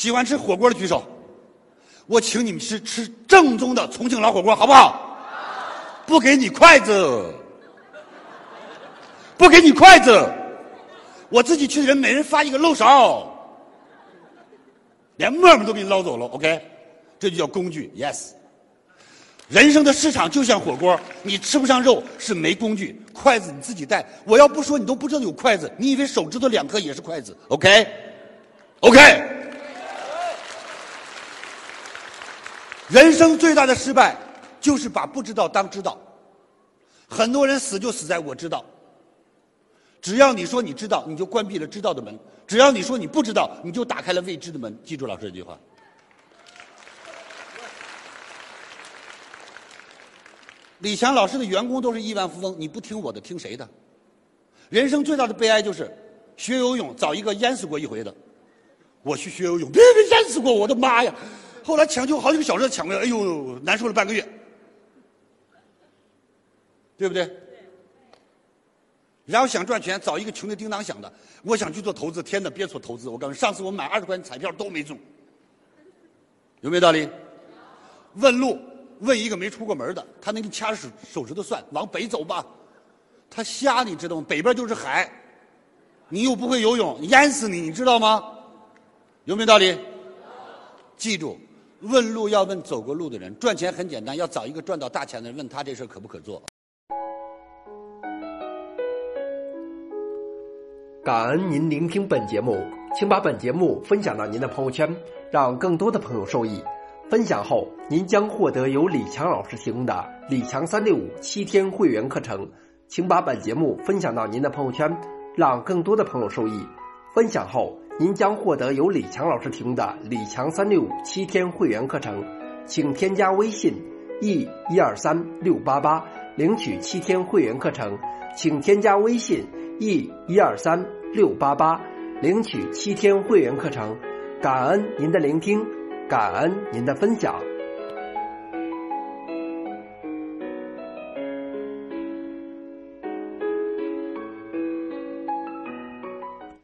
喜欢吃火锅的举手，我请你们吃吃正宗的重庆老火锅，好不好？不给你筷子，不给你筷子，我自己去的人每人发一个漏勺，连沫沫都给你捞走了。OK，这就叫工具。Yes，人生的市场就像火锅，你吃不上肉是没工具，筷子你自己带。我要不说你都不知道有筷子，你以为手指头两颗也是筷子？OK，OK。人生最大的失败，就是把不知道当知道。很多人死就死在我知道。只要你说你知道，你就关闭了知道的门；只要你说你不知道，你就打开了未知的门。记住老师这句话。李强老师的员工都是亿万富翁，你不听我的，听谁的？人生最大的悲哀就是学游泳找一个淹死过一回的。我去学游泳，别别淹死过，我的妈呀！后来抢救好几个小时才抢过来，哎呦，难受了半个月，对不对？然后想赚钱，找一个穷的叮当响的，我想去做投资，天哪，别说投资！我告诉你，上次我买二十块钱彩票都没中，有没有道理？问路，问一个没出过门的，他能掐着手手指头算，往北走吧。他瞎，你知道吗？北边就是海，你又不会游泳，淹死你，你知道吗？有没有道理？记住。问路要问走过路的人，赚钱很简单，要找一个赚到大钱的人，问他这事可不可做。感恩您聆听本节目，请把本节目分享到您的朋友圈，让更多的朋友受益。分享后，您将获得由李强老师提供的李强三六五七天会员课程。请把本节目分享到您的朋友圈，让更多的朋友受益。分享后。您将获得由李强老师提供的李强三六五七天会员课程，请添加微信 e 一二三六八八领取七天会员课程，请添加微信 e 一二三六八八领取七天会员课程，感恩您的聆听，感恩您的分享。